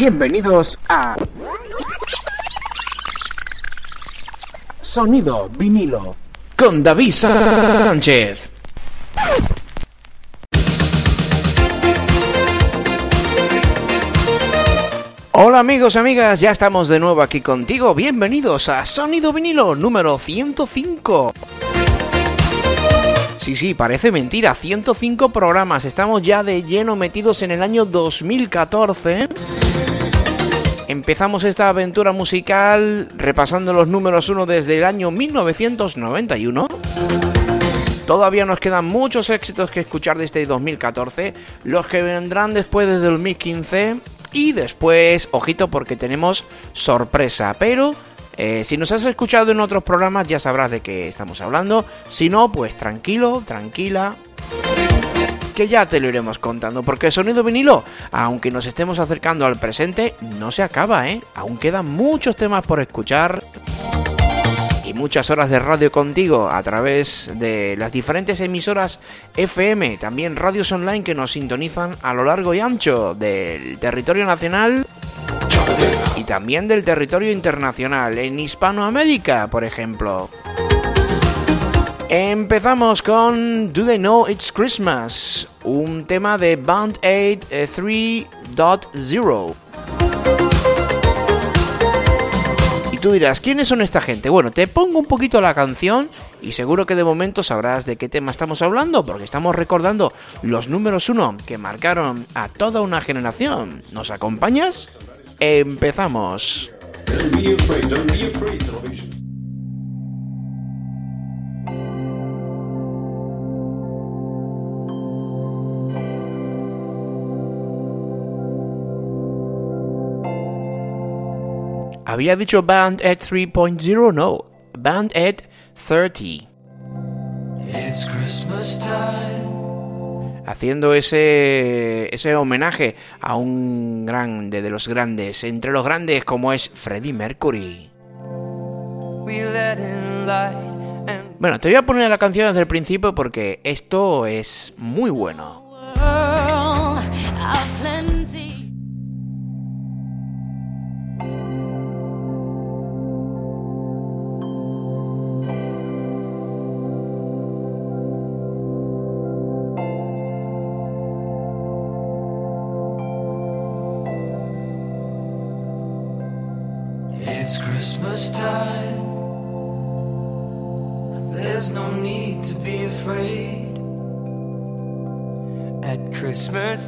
Bienvenidos a Sonido vinilo con David Sánchez. Hola amigos amigas, ya estamos de nuevo aquí contigo. Bienvenidos a Sonido vinilo número 105. Sí, sí, parece mentira, 105 programas, estamos ya de lleno metidos en el año 2014. Empezamos esta aventura musical repasando los números 1 desde el año 1991. Todavía nos quedan muchos éxitos que escuchar de este 2014, los que vendrán después de 2015 y después, ojito porque tenemos sorpresa, pero eh, si nos has escuchado en otros programas ya sabrás de qué estamos hablando. Si no, pues tranquilo, tranquila. Que ya te lo iremos contando. Porque sonido vinilo, aunque nos estemos acercando al presente, no se acaba, ¿eh? Aún quedan muchos temas por escuchar. Y muchas horas de radio contigo a través de las diferentes emisoras FM, también radios online que nos sintonizan a lo largo y ancho del territorio nacional y también del territorio internacional, en Hispanoamérica, por ejemplo. Empezamos con Do They Know It's Christmas, un tema de Band Aid 3.0. Y tú dirás, ¿quiénes son esta gente? Bueno, te pongo un poquito la canción y seguro que de momento sabrás de qué tema estamos hablando, porque estamos recordando los números uno que marcaron a toda una generación. ¿Nos acompañas? Empezamos. Había dicho Band Ed 3.0, no, Band Ed 30. It's Christmas time haciendo ese, ese homenaje a un grande de los grandes, entre los grandes como es Freddie Mercury. Bueno, te voy a poner la canción desde el principio porque esto es muy bueno.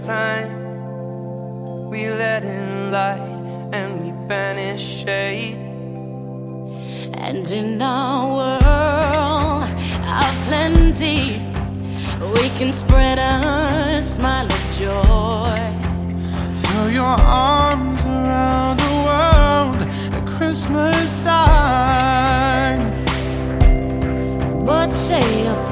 Christmas time, we let in light and we banish shade. And in our world of plenty, we can spread a smile of joy. Throw your arms around the world at Christmas time. But say a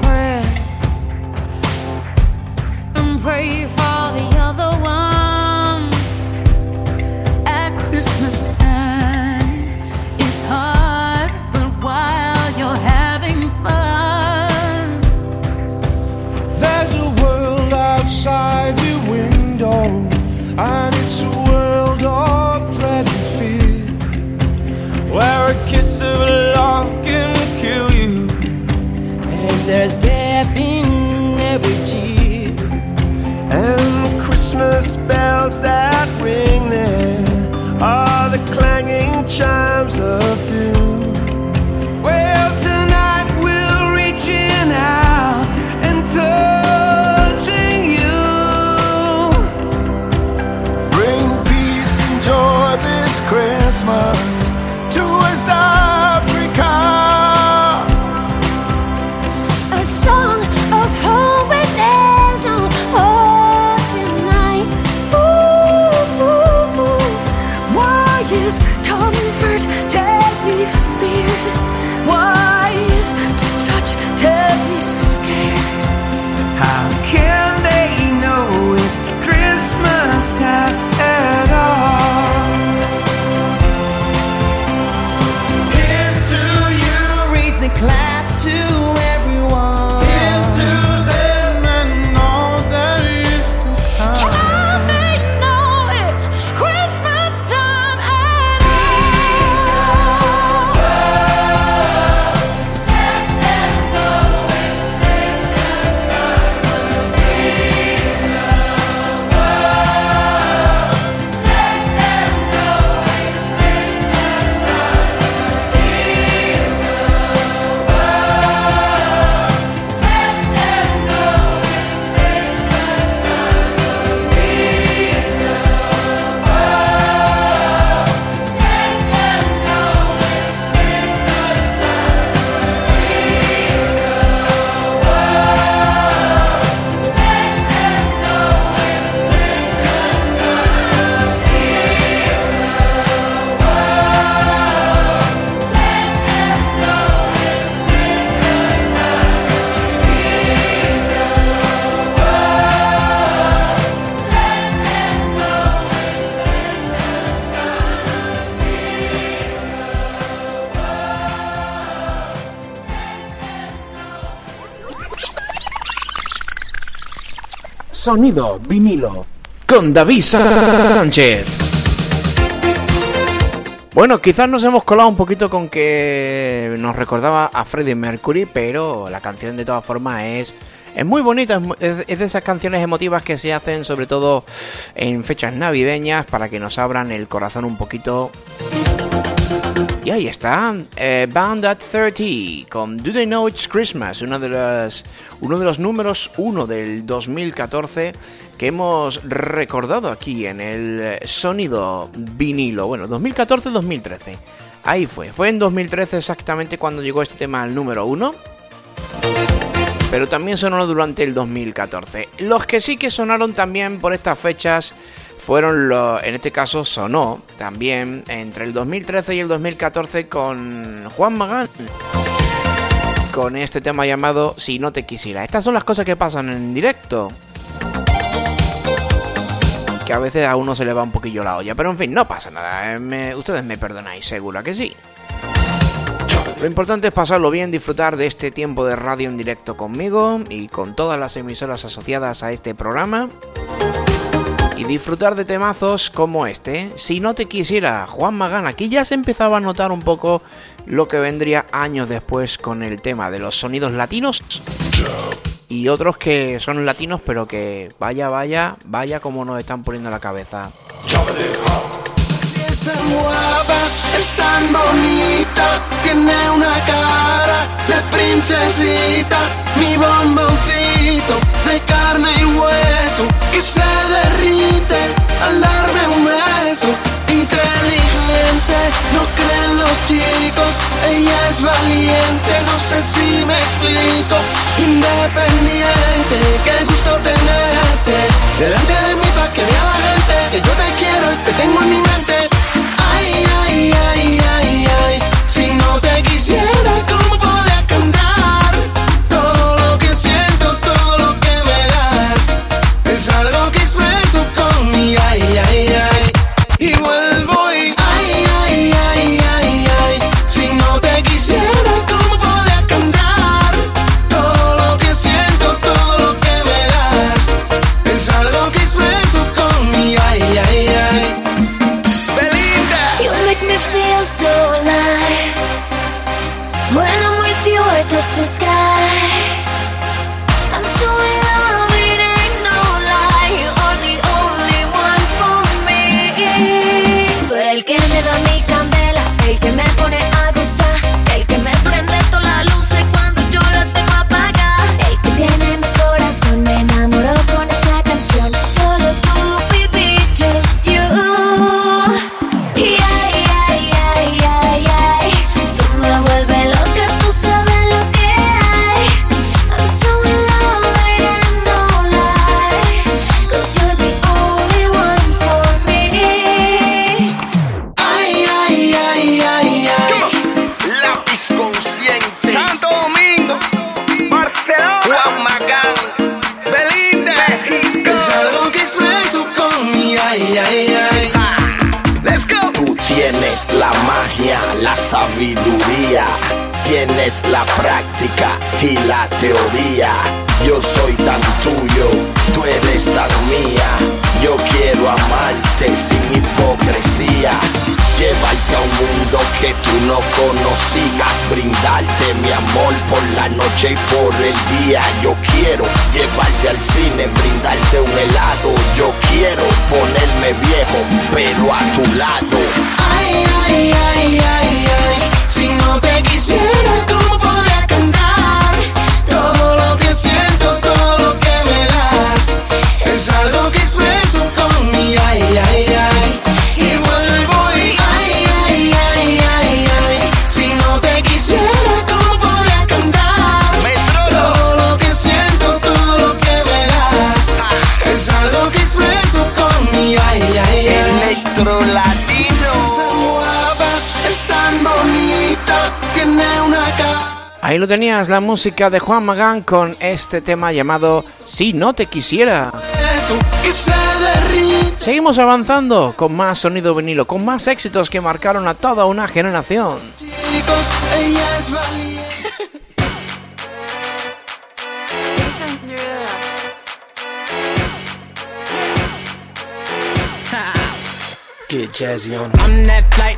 bells that ring there. Are the clanging chimes of Sonido vinilo. Con David Sánchez. Bueno, quizás nos hemos colado un poquito con que nos recordaba a Freddie Mercury, pero la canción de todas formas es, es muy bonita, es, de esas canciones emotivas que se hacen sobre todo en fechas navideñas para que nos abran el corazón un poquito. Y ahí está, eh, Band at 30 con Do They Know It's Christmas, uno de los, uno de los números uno del 2014 que hemos recordado aquí en el sonido vinilo. Bueno, 2014-2013. Ahí fue. Fue en 2013 exactamente cuando llegó este tema al número 1. Pero también sonó durante el 2014. Los que sí que sonaron también por estas fechas fueron los... En este caso sonó también entre el 2013 y el 2014 con Juan Magán. Con este tema llamado Si no te quisiera. Estas son las cosas que pasan en directo que a veces a uno se le va un poquillo la olla. Pero en fin, no pasa nada. Eh, ustedes me perdonáis, seguro que sí. Lo importante es pasarlo bien, disfrutar de este tiempo de radio en directo conmigo y con todas las emisoras asociadas a este programa. Y disfrutar de temazos como este. Si no te quisiera, Juan Magán, aquí ya se empezaba a notar un poco lo que vendría años después con el tema de los sonidos latinos y otros que son latinos, pero que vaya, vaya, vaya como nos están poniendo la cabeza. Se guapa, es tan bonita, tiene una cara de princesita, mi bomboncito de carne y hueso que se derrite al darme un beso. Inteligente, no creen los chicos, ella es valiente, no sé si me explico, independiente, qué gusto tenerte, delante de mí para que vea la gente, que yo te quiero y te tengo en mi mente, ay, ay, ay, ay, si no te quisiera, ¿cómo podría cantar? Ahí lo tenías, la música de Juan Magán con este tema llamado Si no te quisiera. Seguimos avanzando con más sonido vinilo, con más éxitos que marcaron a toda una generación.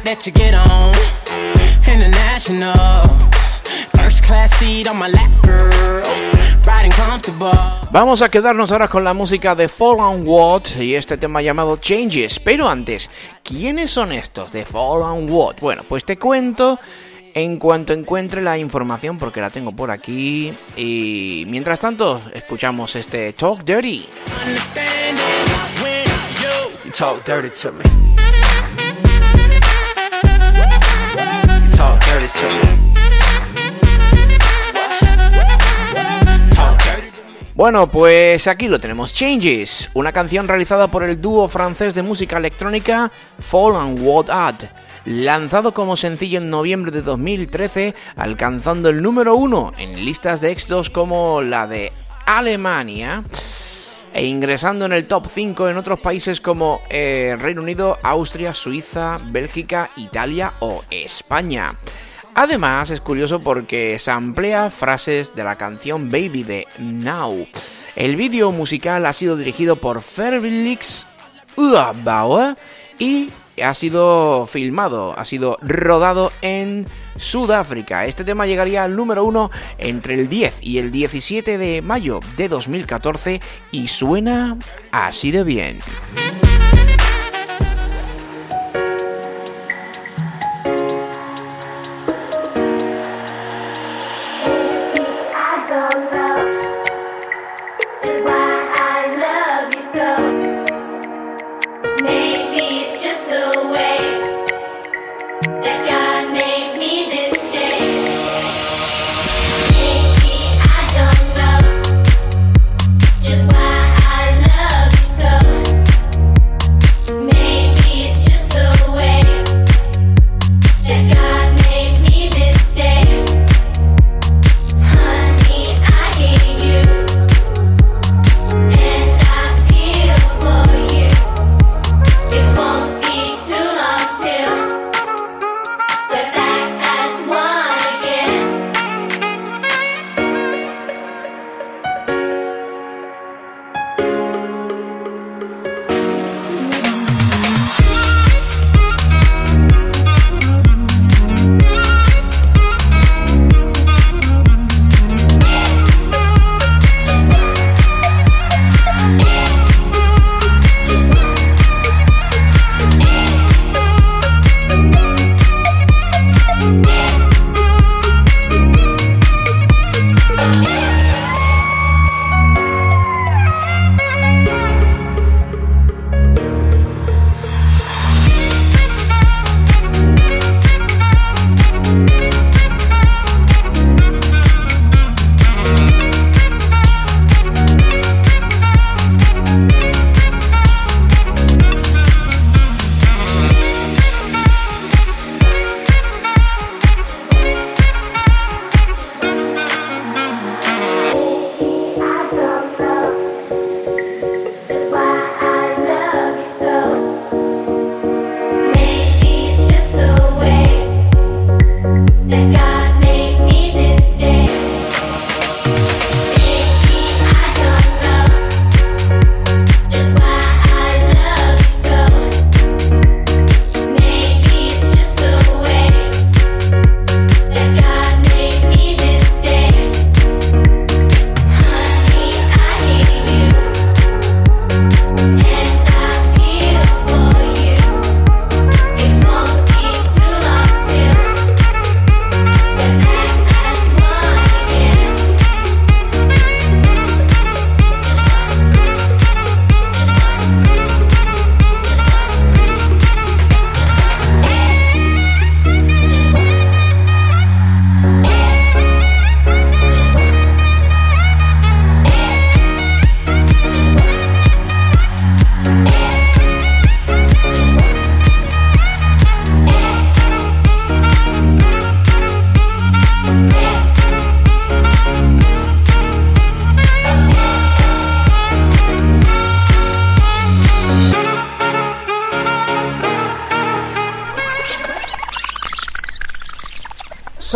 That you get on. Vamos a quedarnos ahora con la música de Fall on What y este tema llamado Changes. Pero antes, ¿quiénes son estos de Fall on What? Bueno, pues te cuento en cuanto encuentre la información porque la tengo por aquí. Y mientras tanto, escuchamos este Talk Dirty. Talk dirty to me. Bueno, pues aquí lo tenemos, Changes, una canción realizada por el dúo francés de música electrónica Fall and What Ad, lanzado como sencillo en noviembre de 2013, alcanzando el número uno en listas de éxitos como la de Alemania e ingresando en el top 5 en otros países como eh, Reino Unido, Austria, Suiza, Bélgica, Italia o España. Además, es curioso porque se amplía frases de la canción Baby de Now. El vídeo musical ha sido dirigido por Felix Uabauer y ha sido filmado, ha sido rodado en Sudáfrica. Este tema llegaría al número uno entre el 10 y el 17 de mayo de 2014 y suena así de bien.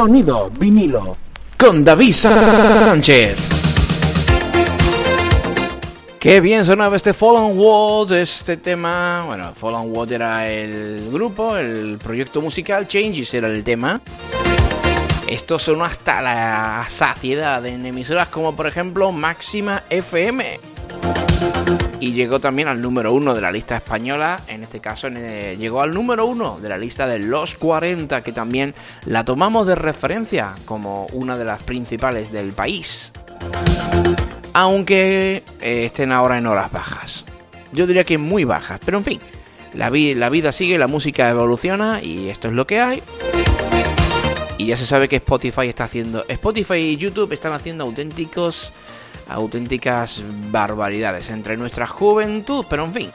Sonido vinilo con David Sánchez. Qué bien sonaba este Fallen World, este tema. Bueno, Fallen World era el grupo, el proyecto musical, Changes era el tema. Esto sonó hasta la saciedad en emisoras como por ejemplo Máxima FM. Y llegó también al número uno de la lista española, en este caso llegó al número uno de la lista de los 40, que también la tomamos de referencia como una de las principales del país aunque eh, estén ahora en horas bajas. Yo diría que muy bajas, pero en fin, la, la vida sigue, la música evoluciona y esto es lo que hay. Y ya se sabe que Spotify está haciendo, Spotify y YouTube están haciendo auténticos, auténticas barbaridades entre nuestra juventud, pero en fin.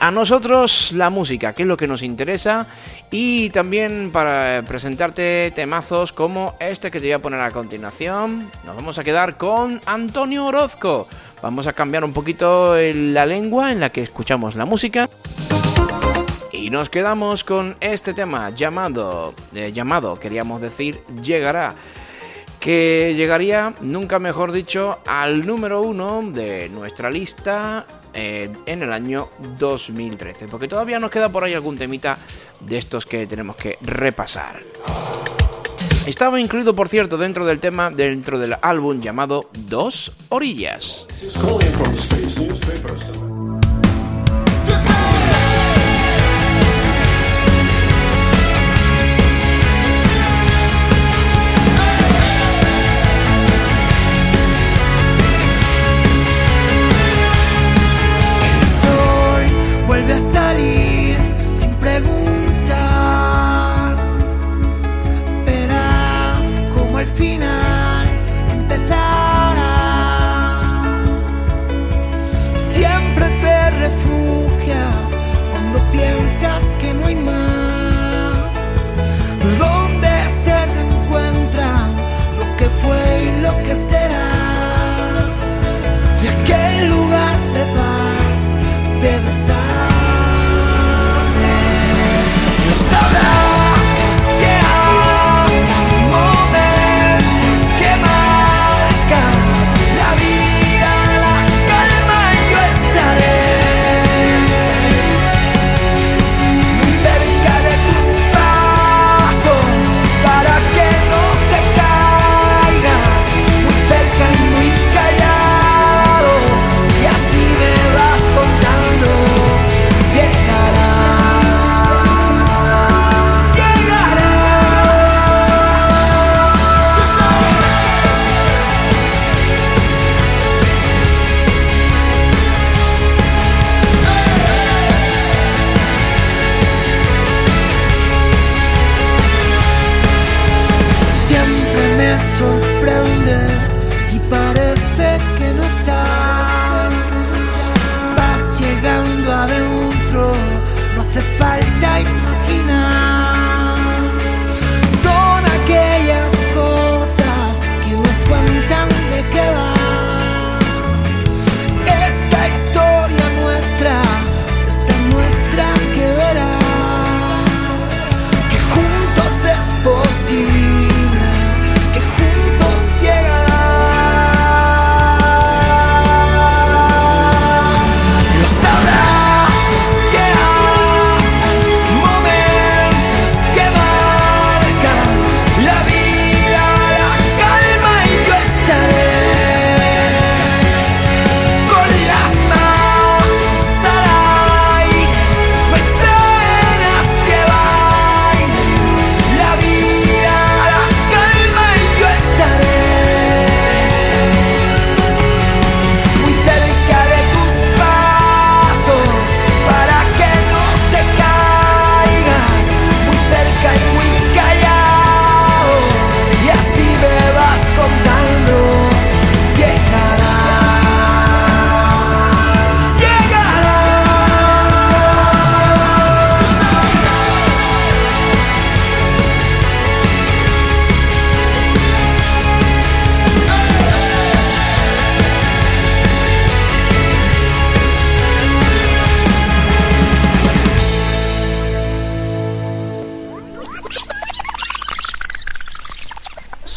A nosotros la música, que es lo que nos interesa y también para presentarte temazos como este que te voy a poner a continuación, nos vamos a quedar con Antonio Orozco. Vamos a cambiar un poquito la lengua en la que escuchamos la música. Y nos quedamos con este tema llamado, eh, llamado, queríamos decir, llegará. Que llegaría, nunca mejor dicho, al número uno de nuestra lista eh, en el año 2013. Porque todavía nos queda por ahí algún temita de estos que tenemos que repasar. Estaba incluido, por cierto, dentro del tema, dentro del álbum llamado Dos Orillas.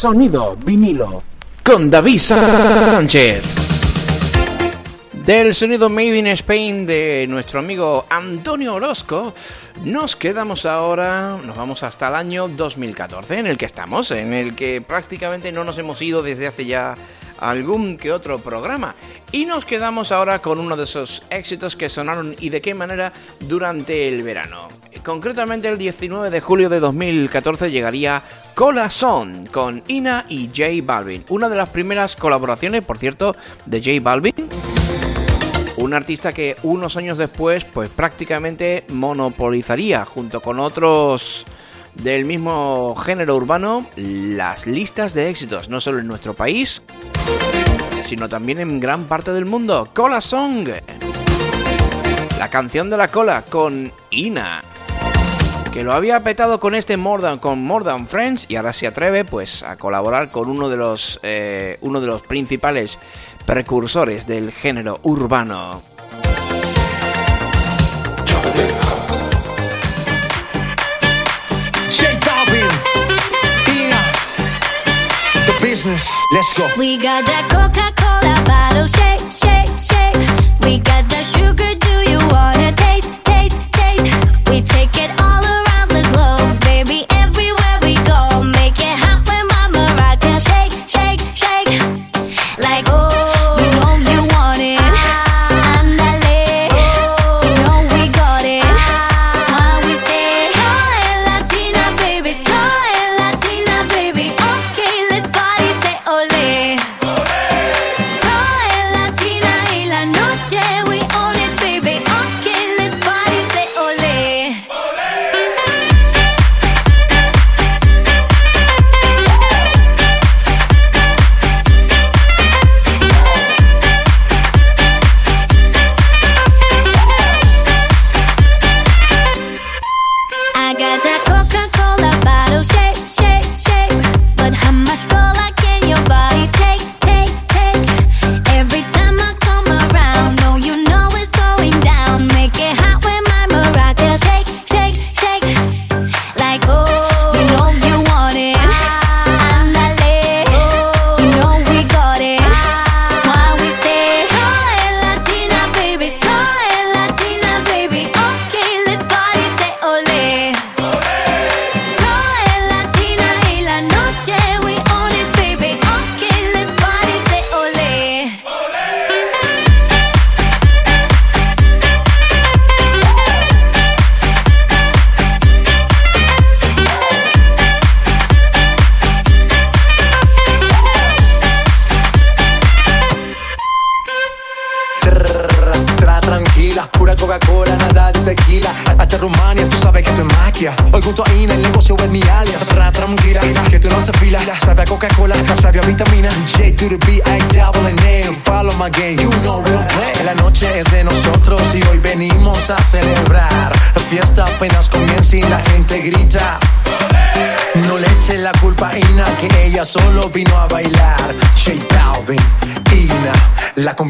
Sonido vinilo con David Sánchez. Del sonido Made in Spain de nuestro amigo Antonio Orozco, nos quedamos ahora, nos vamos hasta el año 2014, en el que estamos, en el que prácticamente no nos hemos ido desde hace ya algún que otro programa. Y nos quedamos ahora con uno de esos éxitos que sonaron y de qué manera durante el verano. Concretamente el 19 de julio de 2014 llegaría Cola Son con Ina y J Balvin. Una de las primeras colaboraciones, por cierto, de J Balvin un artista que unos años después pues prácticamente monopolizaría junto con otros del mismo género urbano las listas de éxitos, no solo en nuestro país, sino también en gran parte del mundo. Cola Song. La canción de la cola con Ina. Que lo había petado con este More con More Than Friends y ahora se atreve pues a colaborar con uno de los, eh, uno de los principales precursores del género urbano. business. Let's go. We got that Coca-Cola bottle shake, shake, shake. We got that sugar.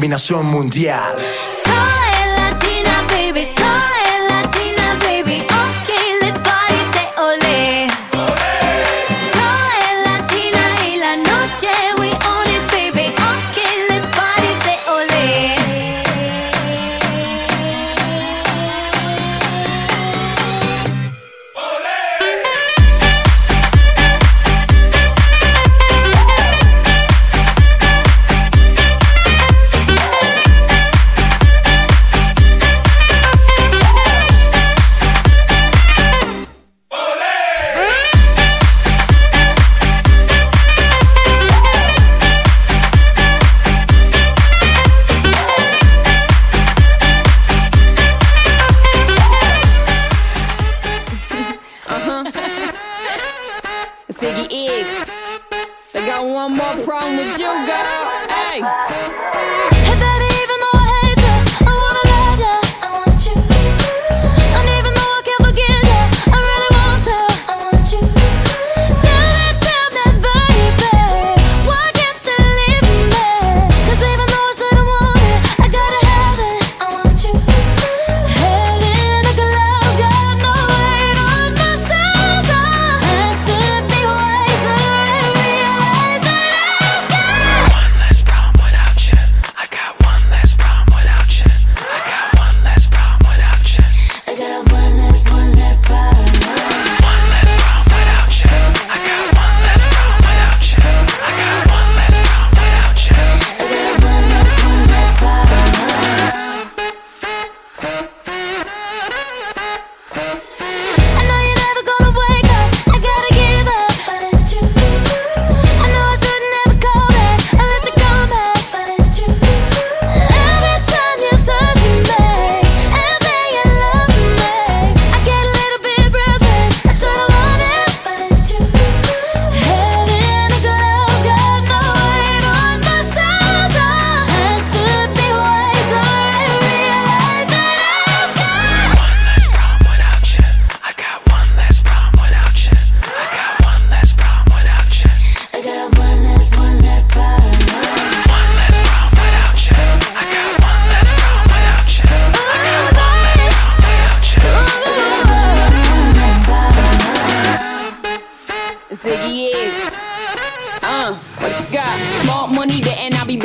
Combinación mundial. One more problem with you, girl. Hey.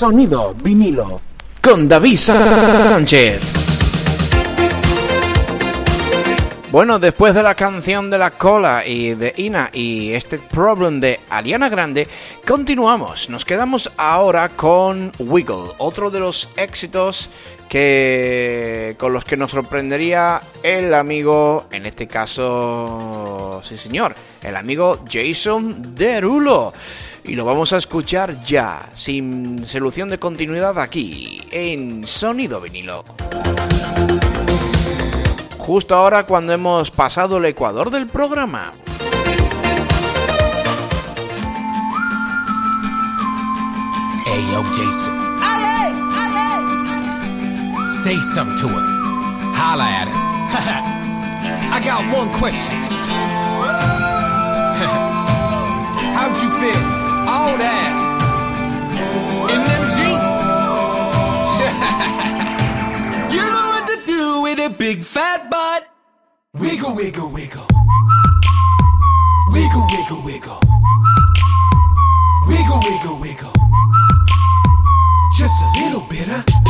Sonido vinilo. Con David Sánchez. Bueno, después de la canción de la cola y de Ina y este problem de Ariana Grande, continuamos. Nos quedamos ahora con Wiggle, otro de los éxitos que con los que nos sorprendería el amigo, en este caso, sí señor, el amigo Jason Derulo. Y lo vamos a escuchar ya, sin solución de continuidad aquí, en Sonido Vinilo. Justo ahora cuando hemos pasado el ecuador del programa. Hey, yo, Jason. Say something to her. Holla at her. I got one question. How'd you feel? All that. In them jeans. you know what to do with a big fat butt. Wiggle, wiggle, wiggle. Wiggle, wiggle, wiggle. Wiggle, wiggle, wiggle. Just a little bit, huh?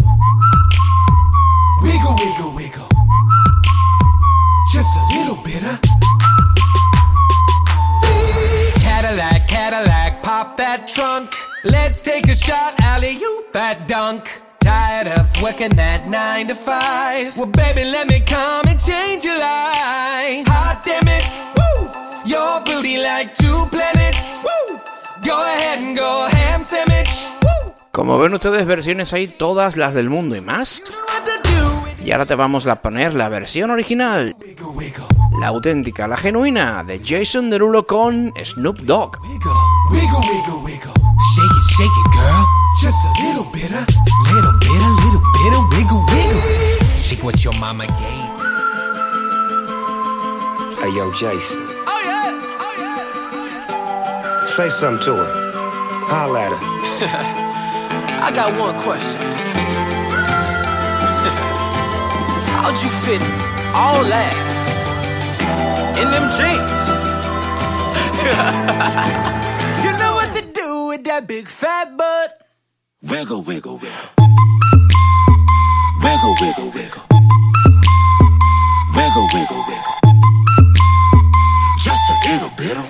Wiggle, wiggle, wiggle. Just a little bit, huh? Cadillac, Cadillac, pop that trunk. Let's take a shot, alley you that dunk. Tired of working that nine to five. Well, baby, let me come and change your life. Hot damn it, woo! Your booty like two planets, woo! Go ahead and go ham sandwich, woo! Como ven ustedes, versiones hay todas las del mundo y más. Y ahora te vamos a poner la versión original, la auténtica, la genuina, de Jason Derulo con Snoop Dogg. Wiggle, wiggle, wiggle, wiggle. Shake it, shake it, girl. Just a little bit, huh? Little bit, a little bit of wiggle, wiggle. Shake what your mama gave. Hey, yo, Jason. Oh yeah, oh yeah. Say something to her. Holla at her. I got one question. How'd you fit all that in them jeans? you know what to do with that big fat butt. Wiggle, wiggle, wiggle. Wiggle, wiggle, wiggle. Wiggle, wiggle, wiggle. Just a little bit of.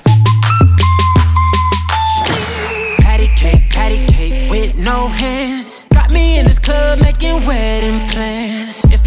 Patty cake, patty cake with no hands. Got me in this club making wedding plans.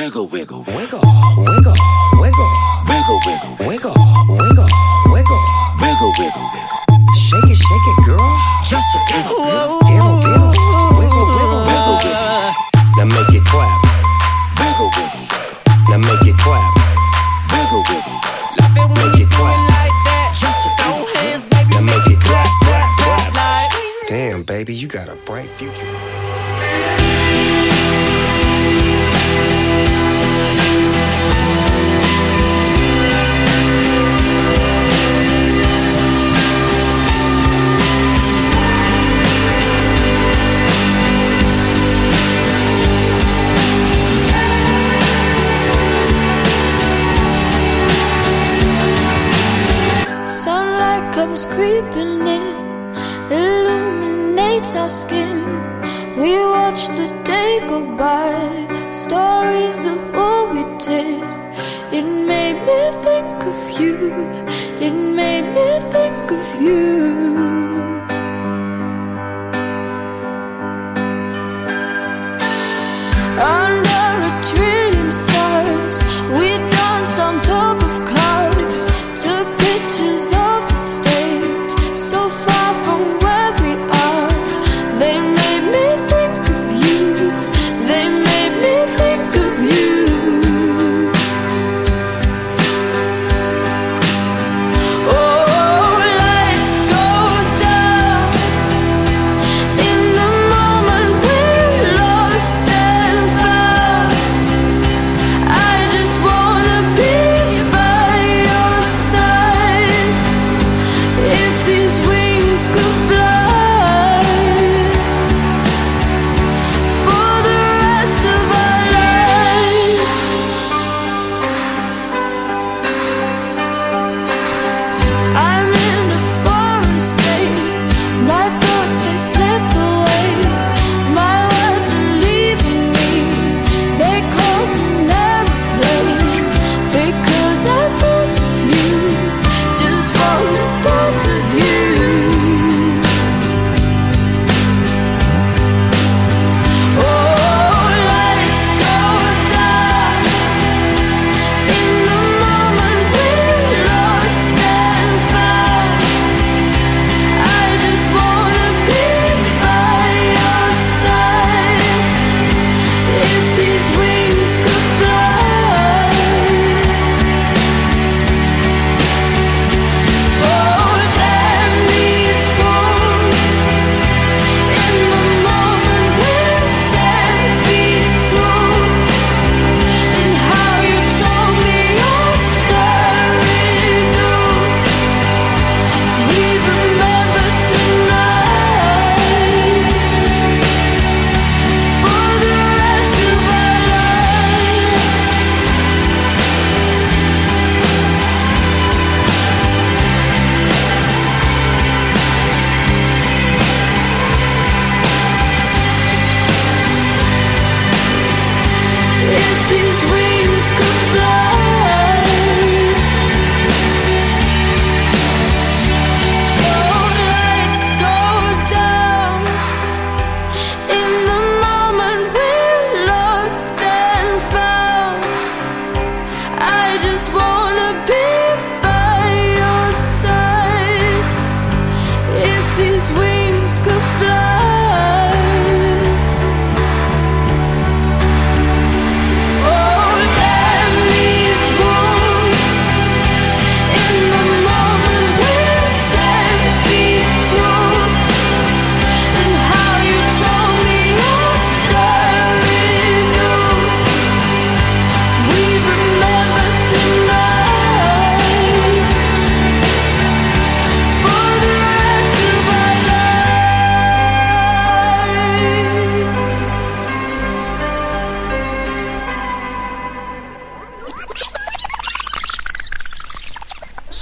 Wiggle, wiggle, wiggle, Wiggle, wiggle, wiggle, wiggle, wiggle, wiggle, wiggle, wiggle. wiggle, wiggle. Shake it, shake it, girl. Just a little bit. In, illuminates our skin. We watch the day go by, stories of what we did. It made me think of you, it made me think of you. Under a trillion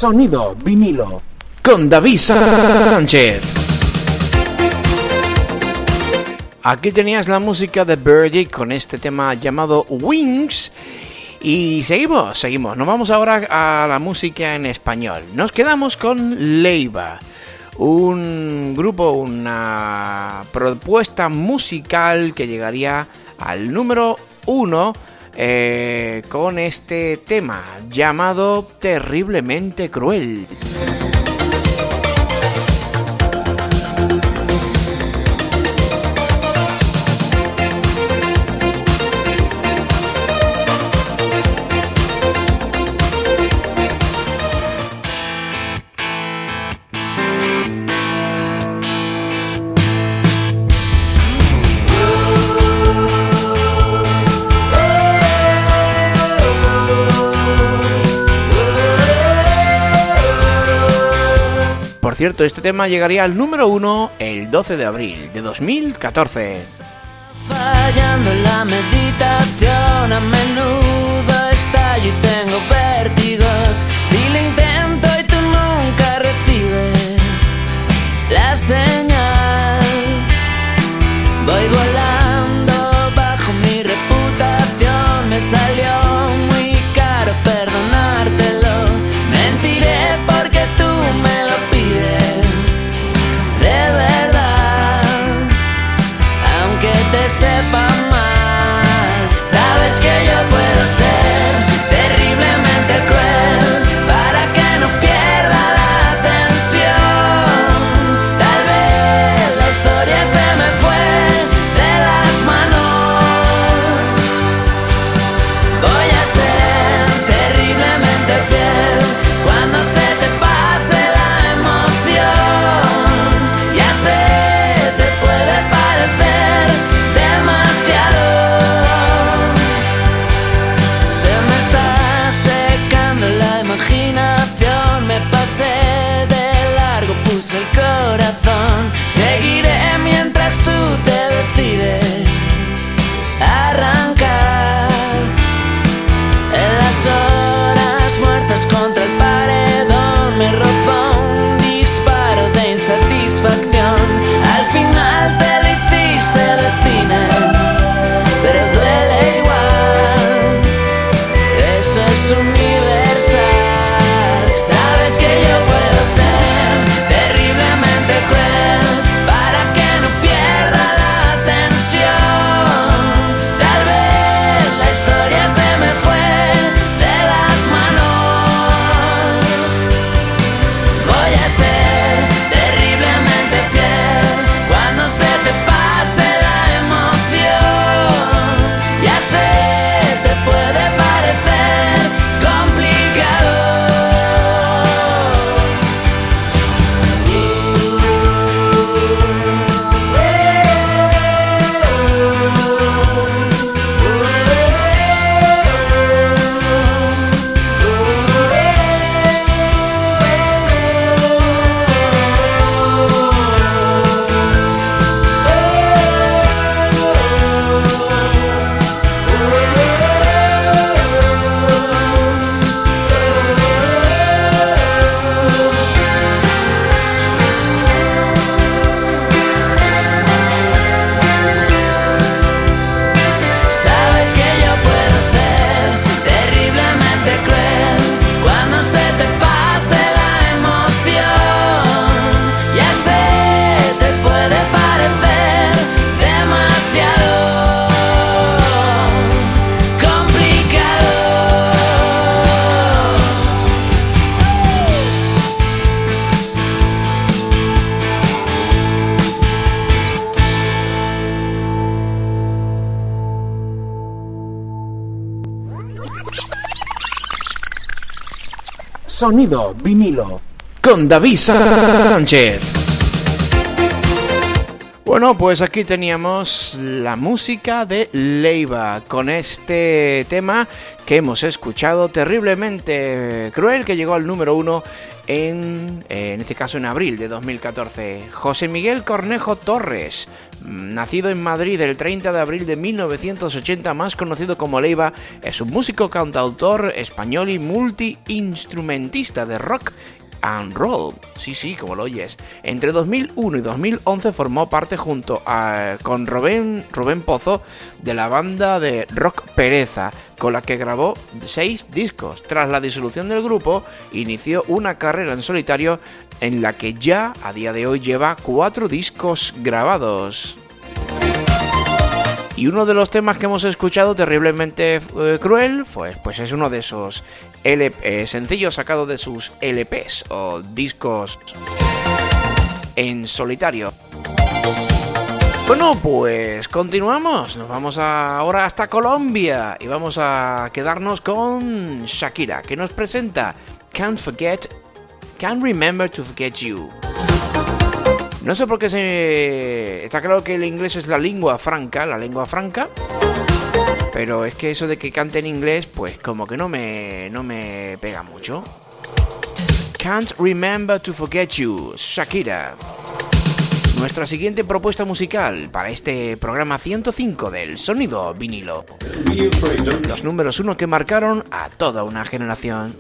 Sonido vinilo. Con David Sánchez. Aquí tenías la música de Birdie con este tema llamado Wings. Y seguimos, seguimos. Nos vamos ahora a la música en español. Nos quedamos con Leiva, un grupo, una propuesta musical que llegaría al número uno eh, con este tema llamado Terriblemente Cruel. cierto, este tema llegaría al número uno el 12 de abril de 2014. Fallando la meditación, a menudo estallo y tengo Vinilo. con David Sánchez. Bueno, pues aquí teníamos la música de Leiva con este tema que hemos escuchado terriblemente cruel que llegó al número uno en, eh, en este caso en abril de 2014. José Miguel Cornejo Torres, nacido en Madrid el 30 de abril de 1980, más conocido como Leiva, es un músico, cantautor español y multiinstrumentista de rock and roll. Sí, sí, como lo oyes. Entre 2001 y 2011 formó parte junto a, con Rubén, Rubén Pozo de la banda de rock Pereza, con la que grabó seis discos. Tras la disolución del grupo, inició una carrera en solitario en la que ya a día de hoy lleva cuatro discos grabados. Y uno de los temas que hemos escuchado, terriblemente eh, cruel, pues, pues es uno de esos LP, eh, sencillos sacados de sus LPs o discos en solitario. Bueno, pues continuamos. Nos vamos ahora hasta Colombia y vamos a quedarnos con Shakira, que nos presenta Can't Forget, Can't Remember to Forget You. No sé por qué se... Está claro que el inglés es la lengua franca, la lengua franca. Pero es que eso de que cante en inglés, pues como que no me, no me pega mucho. Can't Remember to Forget You, Shakira. Nuestra siguiente propuesta musical para este programa 105 del Sonido Vinilo. Los números uno que marcaron a toda una generación.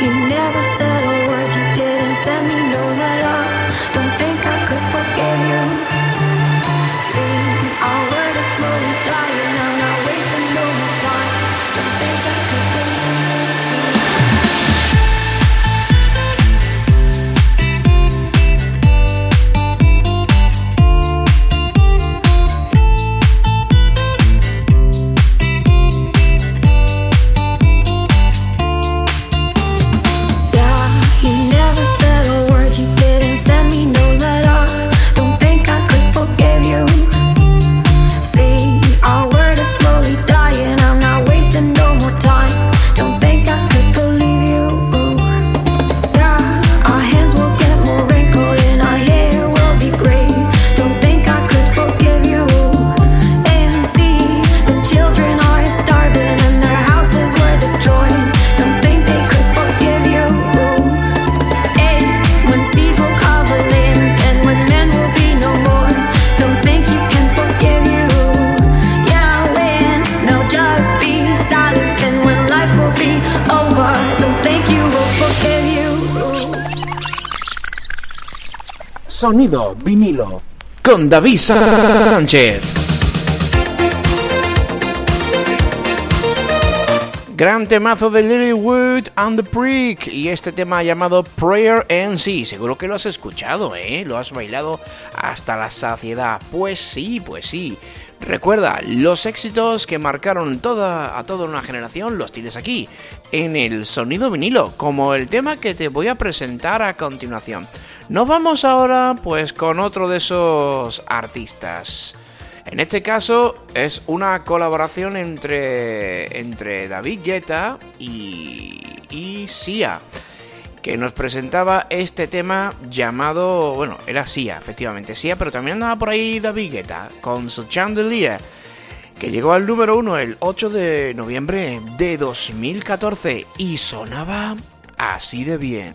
You never said a word, you didn't send me no letter. Don't Sonido vinilo. Con David Sánchez. Gran temazo de Lilywood and the Prick y este tema llamado Prayer and Sea. Seguro que lo has escuchado, ¿eh? Lo has bailado hasta la saciedad. Pues sí, pues sí. Recuerda, los éxitos que marcaron toda, a toda una generación los tienes aquí, en el sonido vinilo, como el tema que te voy a presentar a continuación. Nos vamos ahora pues con otro de esos artistas. En este caso es una colaboración entre, entre David Guetta y, y Sia, que nos presentaba este tema llamado, bueno, era Sia, efectivamente, Sia, pero también andaba por ahí David Guetta con su Chandelier, que llegó al número uno el 8 de noviembre de 2014 y sonaba así de bien.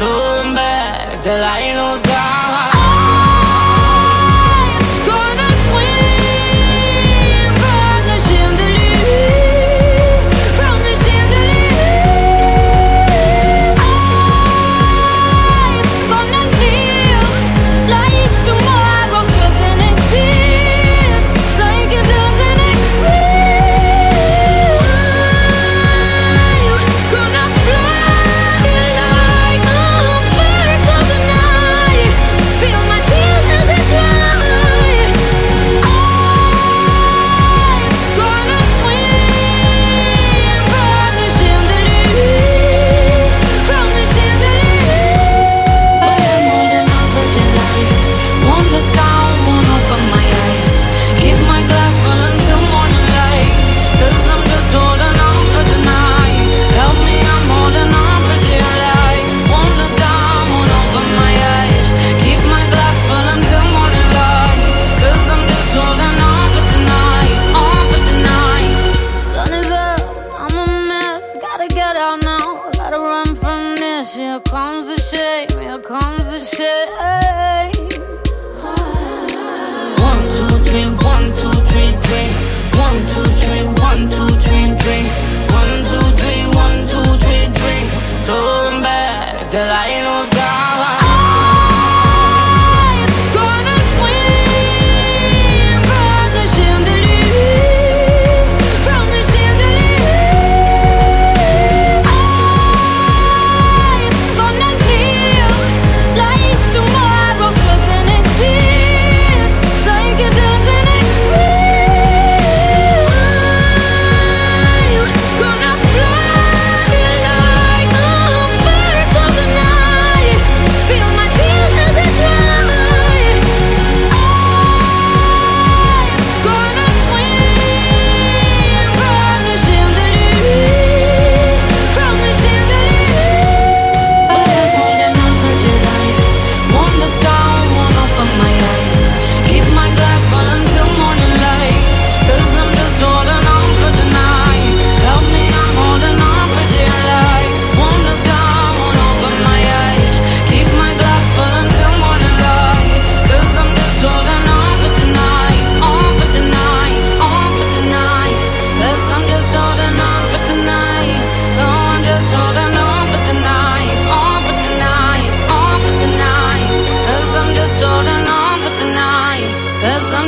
turn back. The light lose God.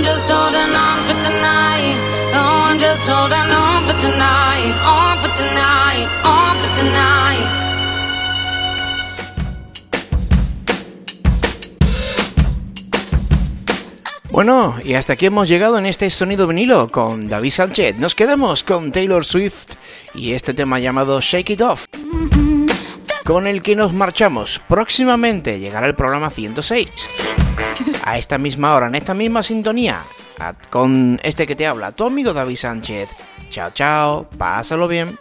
Just on for tonight. Oh, I'm just holding on for tonight. For tonight. For tonight. Bueno, y hasta aquí hemos llegado en este sonido vinilo con David Sánchez. Nos quedamos con Taylor Swift y este tema llamado Shake It Off, con el que nos marchamos. Próximamente llegará el programa 106 a esta misma hora, en esta misma sintonía, con este que te habla, tu amigo David Sánchez. Chao, chao, pásalo bien.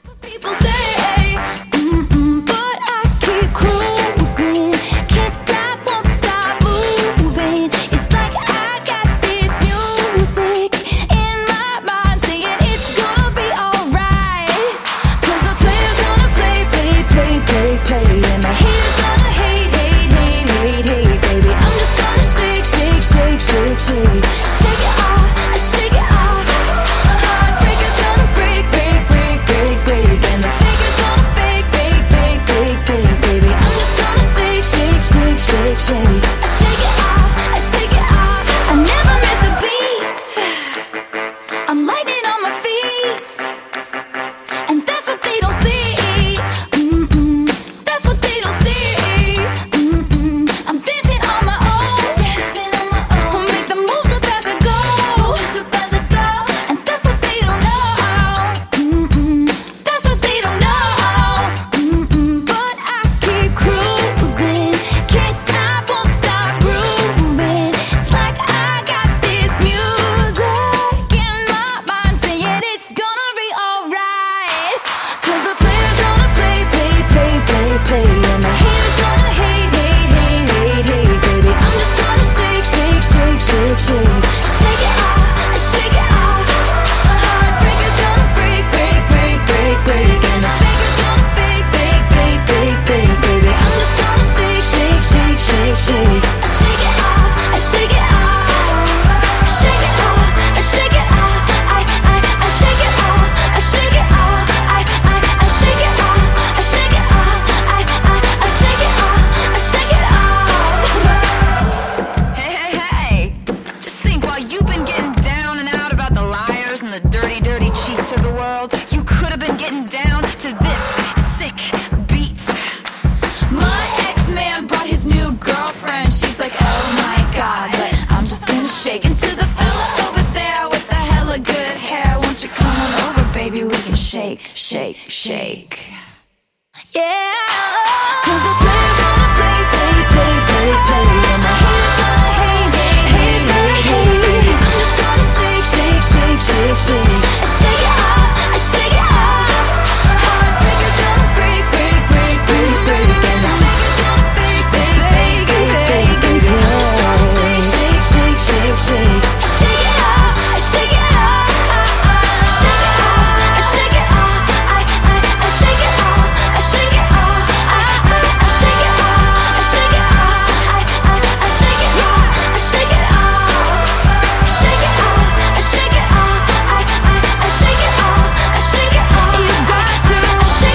change